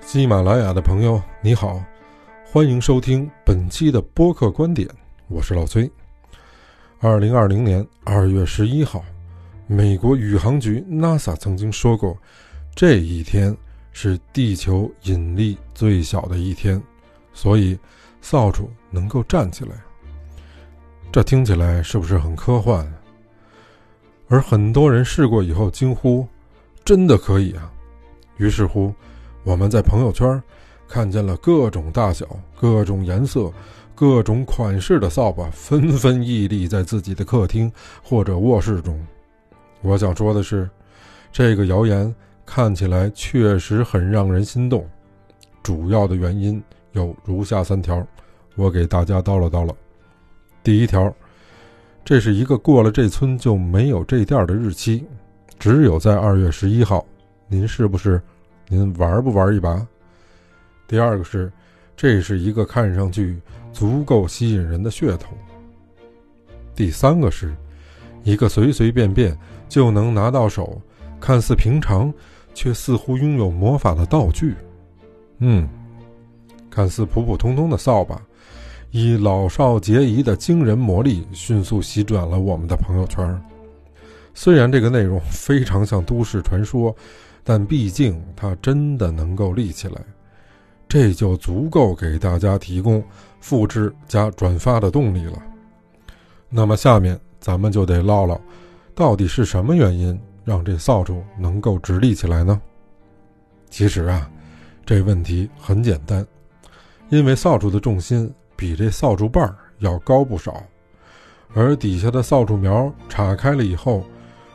喜马拉雅的朋友，你好，欢迎收听本期的播客观点，我是老崔。二零二零年二月十一号，美国宇航局 NASA 曾经说过，这一天是地球引力最小的一天，所以扫帚能够站起来。这听起来是不是很科幻？而很多人试过以后惊呼：“真的可以啊！”于是乎。我们在朋友圈看见了各种大小、各种颜色、各种款式的扫把纷纷屹立在自己的客厅或者卧室中。我想说的是，这个谣言看起来确实很让人心动。主要的原因有如下三条，我给大家叨唠叨唠。第一条，这是一个过了这村就没有这店的日期，只有在二月十一号。您是不是？您玩不玩一把？第二个是，这是一个看上去足够吸引人的噱头。第三个是，一个随随便便就能拿到手、看似平常却似乎拥有魔法的道具。嗯，看似普普通通的扫把，以老少皆宜的惊人魔力，迅速席卷了我们的朋友圈。虽然这个内容非常像都市传说。但毕竟它真的能够立起来，这就足够给大家提供复制加转发的动力了。那么下面咱们就得唠唠，到底是什么原因让这扫帚能够直立起来呢？其实啊，这问题很简单，因为扫帚的重心比这扫帚把儿要高不少，而底下的扫帚苗岔开了以后。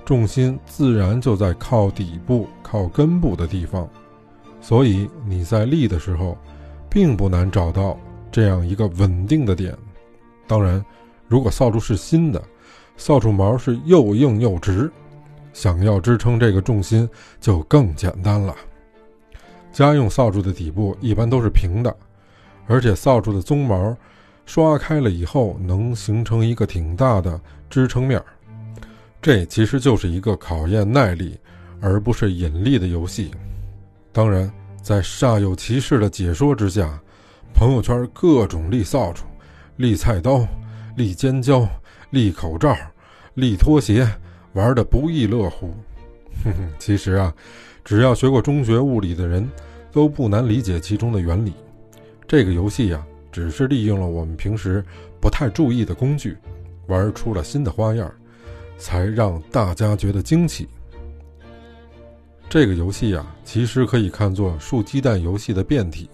重心自然就在靠底部、靠根部的地方，所以你在立的时候，并不难找到这样一个稳定的点。当然，如果扫帚是新的，扫帚毛是又硬又直，想要支撑这个重心就更简单了。家用扫帚的底部一般都是平的，而且扫帚的鬃毛刷开了以后，能形成一个挺大的支撑面。这其实就是一个考验耐力，而不是引力的游戏。当然，在煞有其事的解说之下，朋友圈各种立扫帚、立菜刀、立尖椒、立口罩、立拖鞋，玩的不亦乐乎。哼哼，其实啊，只要学过中学物理的人，都不难理解其中的原理。这个游戏呀，只是利用了我们平时不太注意的工具，玩出了新的花样。才让大家觉得惊奇。这个游戏啊，其实可以看作数鸡蛋游戏的变体。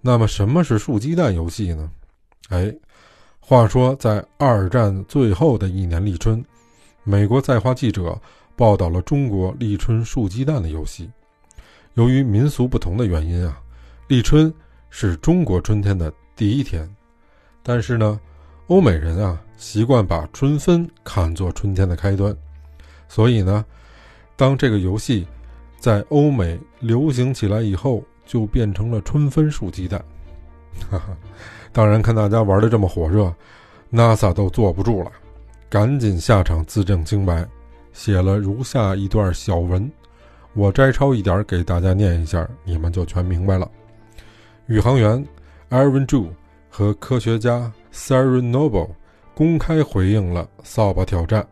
那么，什么是数鸡蛋游戏呢？哎，话说在二战最后的一年立春，美国在华记者报道了中国立春数鸡蛋的游戏。由于民俗不同的原因啊，立春是中国春天的第一天，但是呢。欧美人啊，习惯把春分看作春天的开端，所以呢，当这个游戏在欧美流行起来以后，就变成了春分数鸡蛋。哈哈，当然看大家玩的这么火热，NASA 都坐不住了，赶紧下场自证清白，写了如下一段小文，我摘抄一点给大家念一下，你们就全明白了。宇航员 Aaron Ju 和科学家。Sara Noble 公开回应了扫把挑战，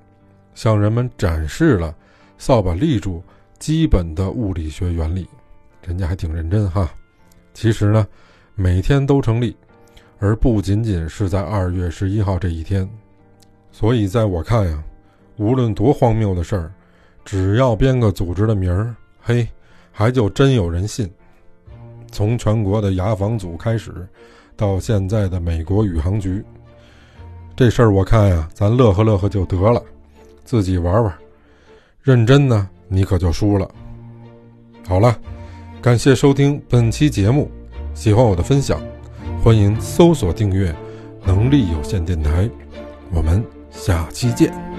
向人们展示了扫把立住基本的物理学原理。人家还挺认真哈。其实呢，每天都成立，而不仅仅是在二月十一号这一天。所以在我看呀，无论多荒谬的事儿，只要编个组织的名儿，嘿，还就真有人信。从全国的牙防组开始。到现在的美国宇航局，这事儿我看呀，咱乐呵乐呵就得了，自己玩玩，认真呢，你可就输了。好了，感谢收听本期节目，喜欢我的分享，欢迎搜索订阅“能力有限电台”，我们下期见。